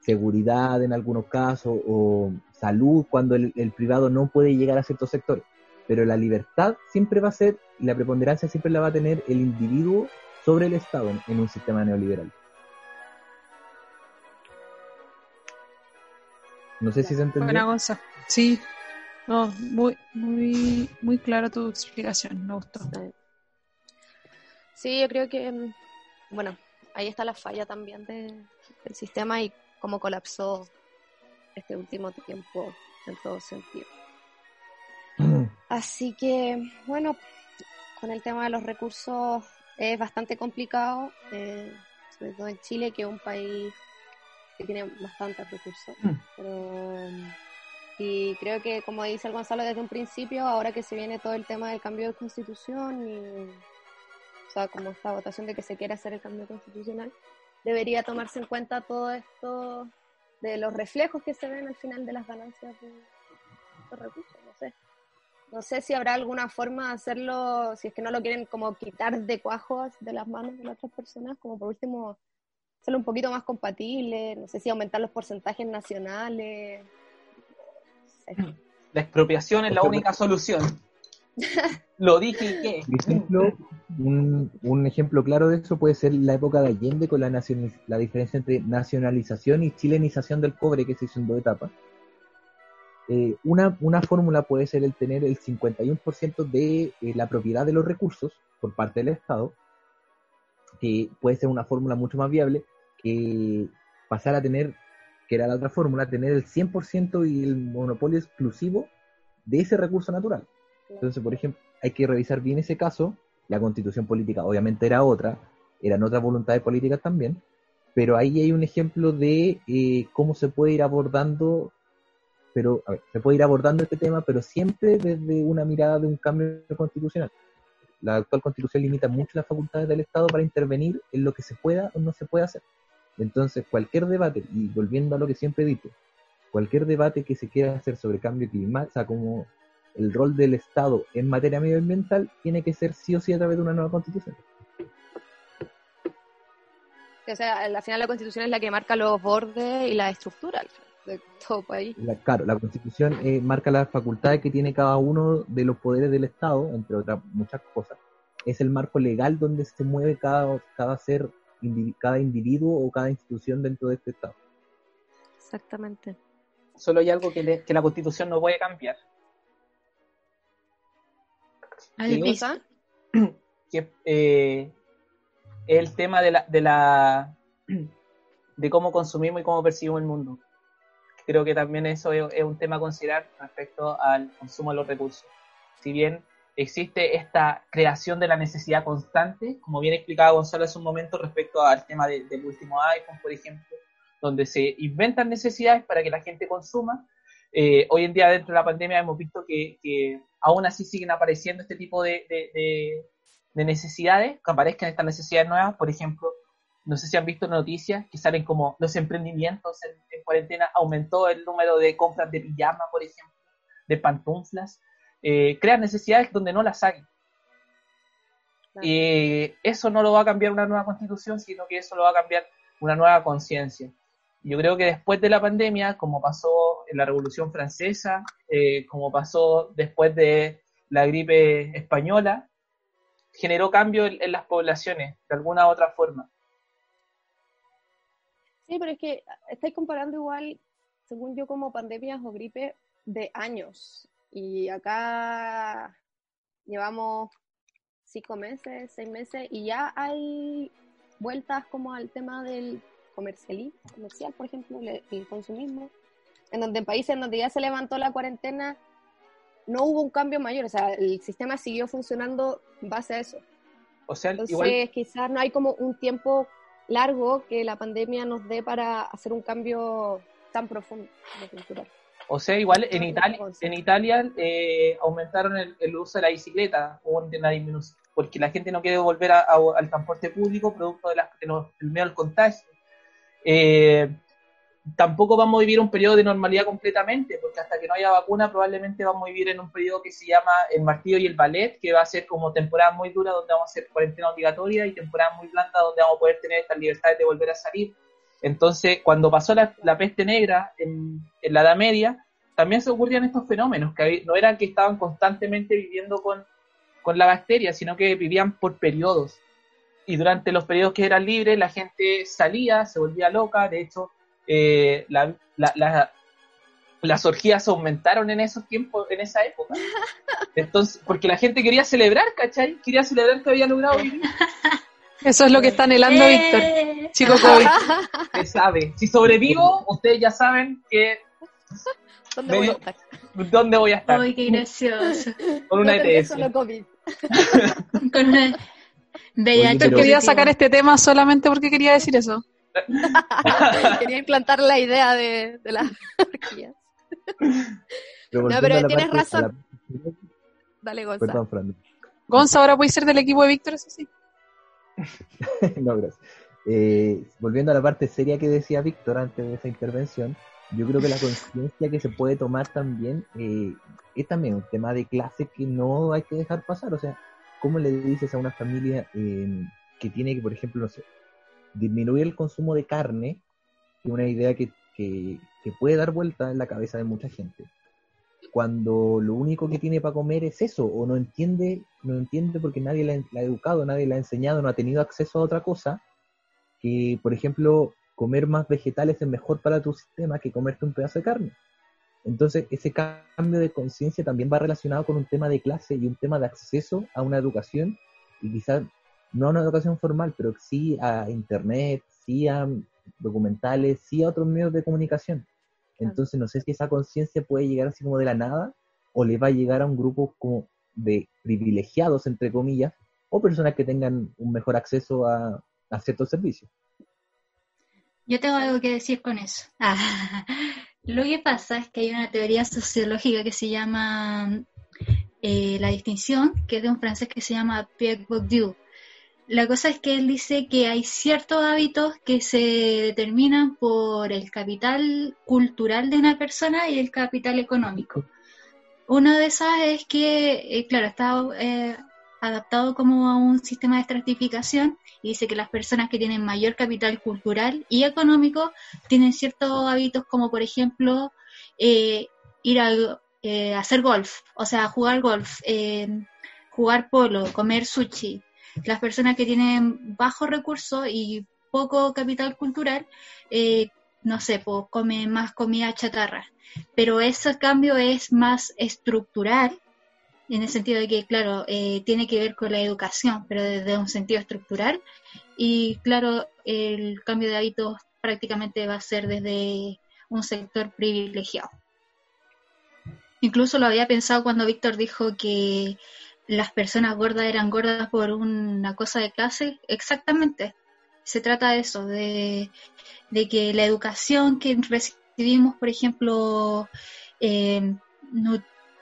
seguridad en algunos casos o salud cuando el, el privado no puede llegar a ciertos sectores. Pero la libertad siempre va a ser, y la preponderancia siempre la va a tener el individuo sobre el Estado en, en un sistema neoliberal. No sé si se entendió. Buena Gonza. Sí. No, muy, muy, muy clara tu explicación. Me gustó. Sí, yo creo que, mm, bueno, ahí está la falla también de- del sistema y cómo colapsó este último tiempo en todo sentido. Así que, bueno, con el tema de los recursos es bastante complicado, eh, sobre todo en Chile, que es un país que tiene bastantes recursos. Mm. Pero, y creo que, como dice el Gonzalo desde un principio, ahora que se viene todo el tema del cambio de constitución y o sea, como esta votación de que se quiere hacer el cambio constitucional, debería tomarse en cuenta todo esto de los reflejos que se ven al final de las ganancias de estos recursos, no sé. No sé si habrá alguna forma de hacerlo, si es que no lo quieren como quitar de cuajos de las manos de las otras personas, como por último hacerlo un poquito más compatible, no sé si aumentar los porcentajes nacionales. no sé. La expropiación es la única solución. Lo dije. Por un, ejemplo claro de eso puede ser la época de Allende con la, la diferencia entre nacionalización y chilenización del cobre que se hizo en dos etapas. Eh, una, una fórmula puede ser el tener el 51% de eh, la propiedad de los recursos por parte del Estado, que puede ser una fórmula mucho más viable que pasar a tener, que era la otra fórmula, tener el 100% y el monopolio exclusivo de ese recurso natural. Entonces, por ejemplo, hay que revisar bien ese caso. La constitución política obviamente era otra, eran otras voluntades políticas también, pero ahí hay un ejemplo de eh, cómo se puede ir abordando, pero se puede ir abordando este tema, pero siempre desde una mirada de un cambio constitucional. La actual constitución limita mucho las facultades del Estado para intervenir en lo que se pueda o no se pueda hacer. Entonces, cualquier debate, y volviendo a lo que siempre he dicho, cualquier debate que se quiera hacer sobre cambio climático, o sea, como el rol del Estado en materia medioambiental, tiene que ser sí o sí a través de una nueva constitución. O sea, al final la constitución es la que marca los bordes y la estructura de todo país. La- claro, la constitución eh, marca las facultades que tiene cada uno de los poderes del Estado, entre otras muchas cosas. Es el marco legal donde se mueve cada, cada ser, cada individuo o cada institución dentro de este Estado. Exactamente. Solo hay algo que, le- que la constitución no puede cambiar, Ay, Sí. Luis, ¿Cosa? que eh, el tema de la, de la de cómo consumimos y cómo percibimos el mundo. Creo que también eso es, es un tema a considerar respecto al consumo de los recursos. Si bien existe esta creación de la necesidad constante, como bien explicaba Gonzalo hace un momento respecto al tema de- del último iPhone, por ejemplo, donde se inventan necesidades para que la gente consuma, eh, hoy en día dentro de la pandemia hemos visto que, que aún así siguen apareciendo este tipo de, de, de, de necesidades, que aparezcan estas necesidades nuevas, por ejemplo, no sé si han visto noticias que salen como los emprendimientos en, en cuarentena, aumentó el número de compras de pijama, por ejemplo, de pantuflas, eh, crean necesidades donde no las hay. Y eso no lo va a cambiar una nueva constitución, sino que eso lo va a cambiar una nueva conciencia. Yo creo que después de la pandemia, como pasó en la Revolución Francesa, eh, como pasó después de la gripe española, generó cambio en, en las poblaciones, de alguna u otra forma. Sí, pero es que estáis comparando igual, según yo, como pandemias o gripe de años. Y acá llevamos cinco meses, seis meses, y ya hay vueltas como al tema del comercial, comercial por ejemplo, el, el consumismo, en donde en países en donde ya se levantó la cuarentena, no hubo un cambio mayor, o sea, el sistema siguió funcionando en base a eso. O sea, Entonces, igual, quizás no hay como un tiempo largo que la pandemia nos dé para hacer un cambio tan profundo de cultural. o sea, igual en sí. en Italia eh, aumentaron el, el uso de la bicicleta, hubo una disminución, porque la gente no quiere volver a- a- al transporte público producto de la- de los- del miedo al contagio. Eh, tampoco vamos a vivir un periodo de normalidad completamente, porque hasta que no haya vacuna probablemente vamos a vivir en un periodo que se llama el martillo y el ballet, que va a ser como temporada muy dura donde vamos a hacer cuarentena obligatoria y temporada muy blanda donde vamos a poder tener estas libertades de volver a salir. Entonces, cuando pasó la, peste negra en, la Edad Media, también se ocurrían estos fenómenos, que no eran que estaban constantemente viviendo con, con la bacteria, sino que vivían por periodos. Y durante los periodos que eran libres, la gente salía, se volvía loca, de hecho, eh, la- la- la- las orgías aumentaron en esos tiempos, en esa época. Entonces, porque la gente quería celebrar, ¿cachai? Quería celebrar que había logrado vivir. Eso es lo que está anhelando Víctor. ¡Eh! Chico COVID. Usted sabe. Si sobrevivo, ustedes ya saben que ¿Dónde voy a estar? dónde voy a estar. ¡Ay, qué gracioso! Con una ETS. solo COVID. Con una bella Oye, pero- quería sacar este tema solamente porque quería decir eso. Quería implantar la idea de, de las orgías. Pero No, pero tienes parte- razón. Dale, Gonzalo. Perdón, Fran. Gonza ahora puede ser del equipo de Víctor, eso sí. no, gracias. Eh, volviendo a la parte seria que decía Víctor antes de esa intervención, yo creo que la conciencia que se puede tomar también eh, es también un tema de clase que no hay que dejar pasar. O sea, ¿cómo le dices a una familia eh, que tiene que, por ejemplo, no sé, disminuir el consumo de carne, es una idea que, que, que puede dar vuelta en la cabeza de mucha gente? Cuando lo único que tiene para comer es eso, o no entiende, no entiende porque nadie la, la ha educado, nadie la ha enseñado, no ha tenido acceso a otra cosa, que, por ejemplo, comer más vegetales es mejor para tu sistema que comerte un pedazo de carne. Entonces, ese cambio de conciencia también va relacionado con un tema de clase y un tema de acceso a una educación, y quizás no a una educación formal, pero sí a internet, sí a documentales, sí a otros medios de comunicación. Entonces, no sé si esa conciencia puede llegar así como de la nada, o le va a llegar a un grupo como de privilegiados, entre comillas, o personas que tengan un mejor acceso a, a ciertos servicios. Yo tengo algo que decir con eso. Ah, lo que pasa es que hay una teoría sociológica que se llama eh, la distinción, que es de un francés que se llama Pierre Bourdieu. La cosa es que él dice que hay ciertos hábitos que se determinan por el capital cultural de una persona y el capital económico. Una de esas es que, eh, claro, está eh, adaptado como a un sistema de estratificación y dice que las personas que tienen mayor capital cultural y económico tienen ciertos hábitos como por ejemplo eh, ir a eh, hacer golf, o sea, jugar golf, eh, jugar polo, comer sushi. Las personas que tienen bajos recursos y poco capital cultural, eh, no sé, pues comen más comida chatarra. Pero ese cambio es más estructural en el sentido de que, claro, eh, tiene que ver con la educación, pero desde un sentido estructural. Y claro, el cambio de hábitos prácticamente va a ser desde un sector privilegiado. Incluso lo había pensado cuando Víctor dijo que las personas gordas eran gordas por una cosa de clase. Exactamente. Se trata de eso, de, de que la educación que recibimos, por ejemplo, eh,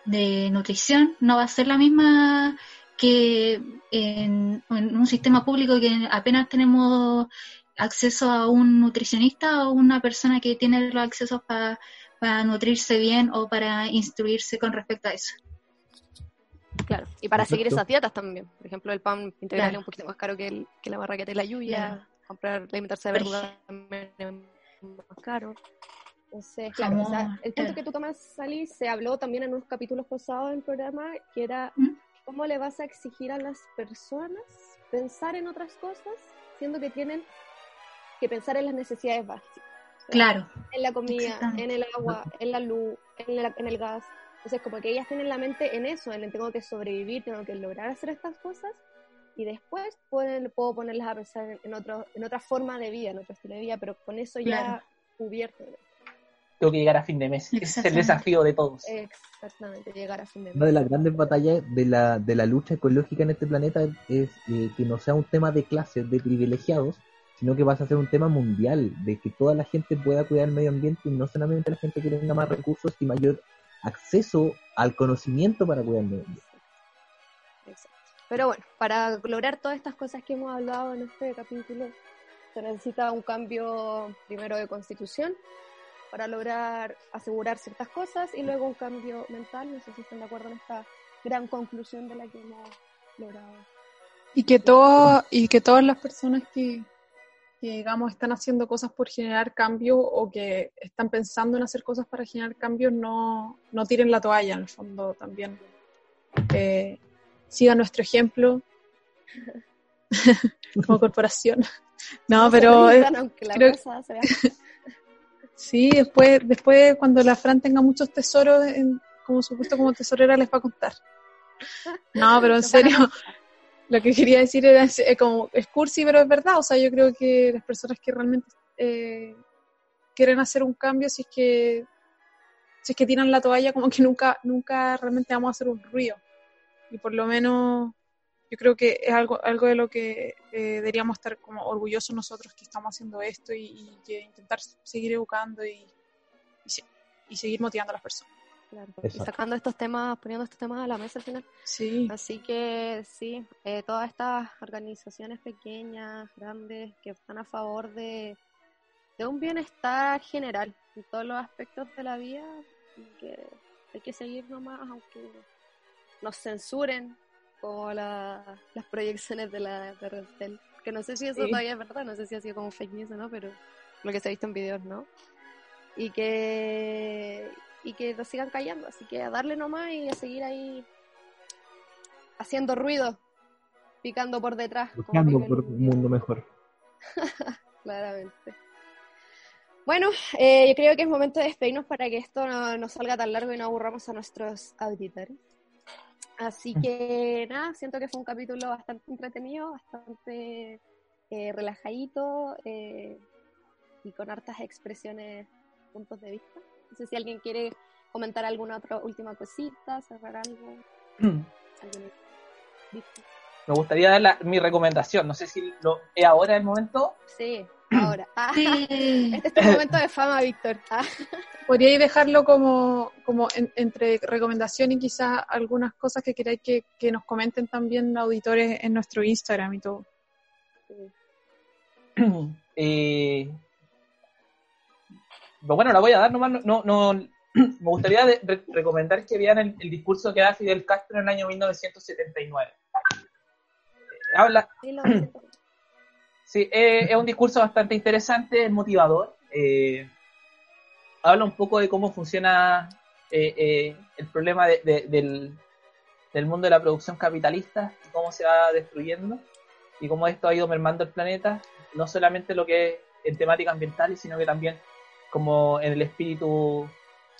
de nutrición no va a ser la misma que en, en un sistema público que apenas tenemos acceso a un nutricionista o una persona que tiene los accesos pa- para nutrirse bien o para instruirse con respecto a eso. Claro, y para seguir esas dietas también. Por ejemplo, el pan integral Claro. es un poquito más caro que, el, que la barraqueta y la lluvia. Claro. Comprar, alimentarse de Por verduras también es más caro. Entonces, claro, o sea, el punto que tú tomas, Sally, se habló también en unos capítulos pasados del programa, que era ¿Mm? cómo le vas a exigir a las personas pensar en otras cosas, siendo que tienen que pensar en las necesidades básicas. Claro, en la comida, en el agua, en la luz, en, la- en el gas. Entonces, como que ellas tienen la mente en eso, en el tengo que sobrevivir, tengo que lograr hacer estas cosas, y después pueden, puedo ponerlas a pensar en, otro, en otra forma de vida, en otro estilo de vida, pero con eso ya cubierto. Tengo que llegar a fin de mes. Ese es el desafío de todos. Exactamente, llegar a fin de Una de mes. las grandes batallas de la, de la lucha ecológica en este planeta es eh, que no sea un tema de clases, de privilegiados, sino que vas a ser un tema mundial, de que toda la gente pueda cuidar el medio ambiente y no solamente la gente que tenga más recursos y mayor acceso al conocimiento para cuidar el medio ambiente. Exacto. Pero bueno, para lograr todas estas cosas que hemos hablado en este capítulo, se necesita un cambio primero de constitución para lograr asegurar ciertas cosas y luego un cambio mental. No sé si están de acuerdo en esta gran conclusión de la que hemos logrado. Y que, todo, y que todas las personas que, que, digamos, están haciendo cosas por generar cambios o que están pensando en hacer cosas para generar cambios no, no tiren la toalla, en el fondo también. Eh, sigan nuestro ejemplo como corporación. No, pero eh, aunque la creo- sí, después, después cuando la Fran tenga muchos tesoros en- como su puesto como tesorera les va a contar. No, pero en serio, lo que quería decir era eh, como es cursi, pero es verdad. O sea, yo creo que las personas que realmente eh, quieren hacer un cambio, si es que si es que tiran la toalla, como que nunca nunca realmente vamos a hacer un ruido. Y por lo menos yo creo que es algo algo de lo que eh, deberíamos estar como orgullosos nosotros que estamos haciendo esto y, y que intentar seguir educando y, y, se- y seguir motivando a las personas. Claro, y sacando estos temas, poniendo estos temas a la mesa al final. Sí. Así que sí, eh, todas estas organizaciones pequeñas, grandes, que están a favor de, de un bienestar general en todos los aspectos de la vida, y que hay que seguir nomás, aunque nos censuren, como la- las proyecciones de la de Rentel. Que no sé si eso Sí. todavía es verdad, no sé si ha sido como fake news o no, pero lo que se ha visto en videos, ¿no? Y que, y que nos sigan callando, así que a darle nomás y a seguir ahí haciendo ruido, picando por detrás. como Luchando pica por un mundo mejor. Claramente. Bueno, eh, yo creo que es momento de despedirnos para que esto no, no salga tan largo y no aburramos a nuestros auditores. Así que nada, siento que fue un capítulo bastante entretenido, bastante eh, relajadito eh, y con hartas expresiones, puntos de vista. No sé si alguien quiere comentar alguna otra última cosita, cerrar algo. vista. Me gustaría dar la- mi recomendación. No sé si lo es ahora el momento. Sí, ahora. Ah, Sí. este es tu momento de fama, Víctor. Ah. Podríais dejarlo como, como en- entre recomendación y quizás algunas cosas que queráis que, que nos comenten también auditores en nuestro Instagram y todo. Eh, bueno, la voy a dar nomás. No, no, me gustaría de- re- recomendar que vean el, el discurso que da Fidel Castro en el año 1979. Eh, Habla, Sí, eh, es un discurso bastante interesante, es motivador. eh, habla un poco de cómo funciona eh, eh, el problema de- de- del, mundo de la producción capitalista y cómo se va destruyendo y cómo esto ha ido mermando el planeta, no solamente lo que es en temáticas ambientales, sino que también como en el espíritu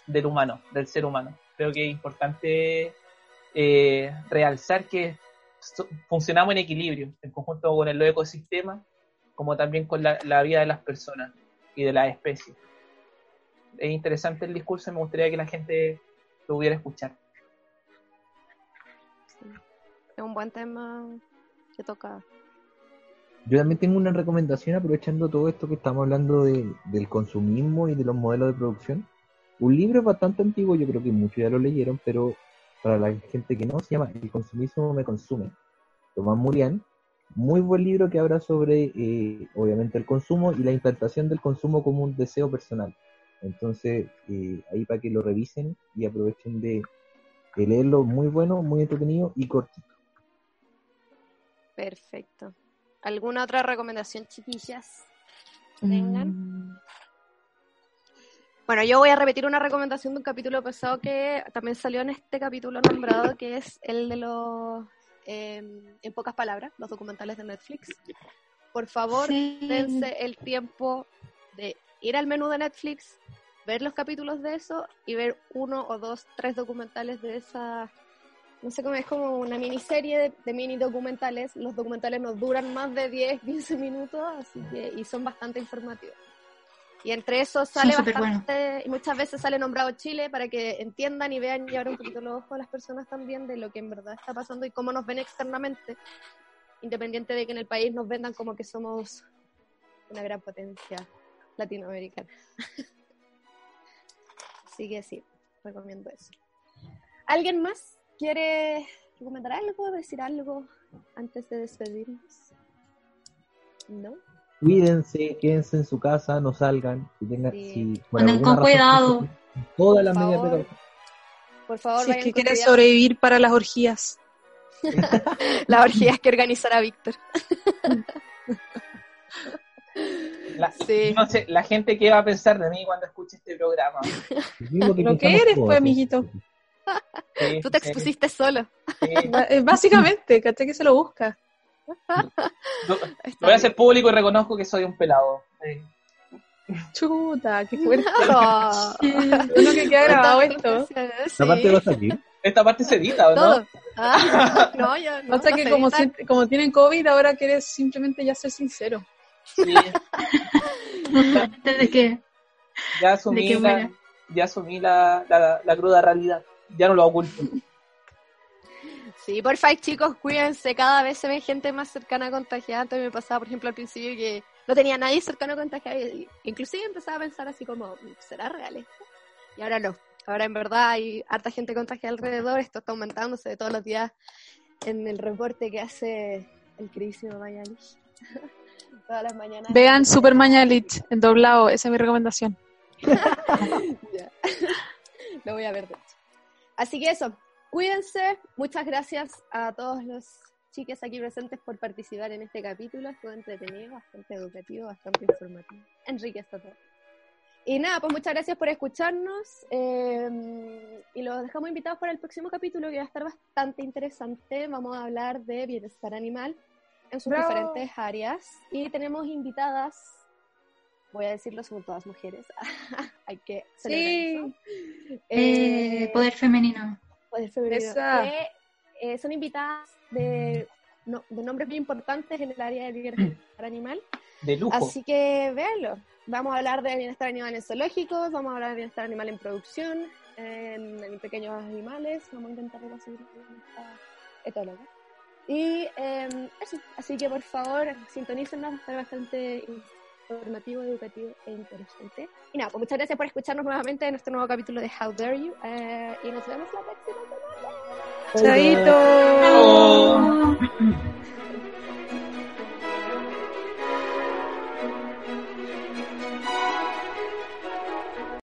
del humano, del ser humano. Creo que es importante realzar que funcionamos en equilibrio, en conjunto con el ecosistema, como también con la, la vida de las personas y de las especies. Es interesante el discurso y me gustaría que la gente lo pudiera escuchar. Sí. Es un buen tema que toca. Yo también tengo una recomendación aprovechando todo esto que estamos hablando de- del consumismo y de los modelos de producción. Un libro bastante antiguo, yo creo que muchos ya lo leyeron, pero para la gente que no, se llama El consumismo me consume. Tomás Murián, muy buen libro que habla sobre, eh, obviamente, el consumo y la implantación del consumo como un deseo personal. Entonces, eh, ahí para que lo revisen y aprovechen de, de leerlo, muy bueno, muy entretenido y cortito. Perfecto. ¿Alguna otra recomendación, chiquillas? que tengan? Mm, Bueno, yo voy a repetir una recomendación de un capítulo pasado que también salió en este capítulo nombrado, que es el de los, eh, en pocas palabras, los documentales de Netflix. Por favor, Sí. dense el tiempo de ir al menú de Netflix, ver los capítulos de eso y ver uno o dos, tres documentales de esa, no sé cómo es, como una miniserie de, de mini documentales. Los documentales no duran más de 10, 15 minutos, así que, y son bastante informativos. Y entre esos sale bastante, y muchas veces sale nombrado Chile para que entiendan y vean y abran un poquito los ojos a las personas también de lo que en verdad está pasando y cómo nos ven externamente, independiente de que en el país nos vendan como que somos una gran potencia latinoamericana. Así que sí, recomiendo eso. ¿Alguien más quiere recomendar algo, decir algo antes de despedirnos? ¿No? Cuídense, quédense en su casa, no salgan. Si tengan, Sí. si Anden alguna con cuidado. Todas las Por medidas de favor. precaución. Por favor, Si es que cuidado. sobrevivir para las orgías. Las orgías que organizará Víctor. La, Sí. no sé, la gente que va a pensar de mí cuando escuche este programa. Lo que eres, todos, pues, amiguito. Sí, Tú te sí, expusiste solo. sí. Ba- eh, Básicamente, ¿cachai? Que se lo busca. Voy a hacer público y reconozco que soy un pelado. Sí. Chuta, qué fuerte. Oh. Uno que queda grabado esto. Esta parte va a salir. Esta parte se edita, ¿o no? Todo. Ah, no, yo no. O sea no que como, editar. si- como tienen COVID, ahora quieres simplemente ya ser sincero. Sí, Desde que ya De asumí, la, ya asumí la, la, la cruda realidad. Ya no lo oculto. Sí, por favor, chicos, cuídense. Cada vez se ve gente más cercana a contagiada. Antes me pasaba, por ejemplo, al principio que no tenía nadie cercano a contagiar. y- Inclusive empezaba a pensar así como, ¿será real esto? Y ahora no. Ahora en verdad hay harta gente contagiada alrededor. Esto está aumentándose de todos los días en el reporte que hace el queridísimo Mañalich. Todas las mañanas. Vean Super Mañalich en doblado, esa es mi recomendación. Lo voy a ver, de hecho. Así que eso, cuídense. Muchas gracias a todos los chiques aquí presentes por participar en este capítulo. Estuvo entretenido, bastante educativo, bastante informativo. Enrique está todo. Y nada, pues muchas gracias por escucharnos. eh, y los dejamos invitados para el próximo capítulo que va a estar bastante interesante. Vamos a hablar de bienestar animal en sus Bravo. diferentes áreas. Y tenemos invitadas, voy a decirlo, son todas mujeres. Hay que celebrar eso. eh, Eh, poder femenino. Femenino, Esa. que, eh, son invitadas de, no- de nombres muy importantes en el área del bienestar animal. De lujo. Así que véanlo. Vamos a hablar de bienestar animal en zoológicos, vamos a hablar de bienestar animal en producción, en, en pequeños animales. Vamos a intentar conseguir esta etóloga. Y eh, eso. Así que por favor, sintonícenos, va a estar bastante informativo, educativo e interesante. Y nada, pues muchas gracias por escucharnos nuevamente en nuestro nuevo capítulo de How Dare You. eh, y nos vemos la próxima semana. Chaito.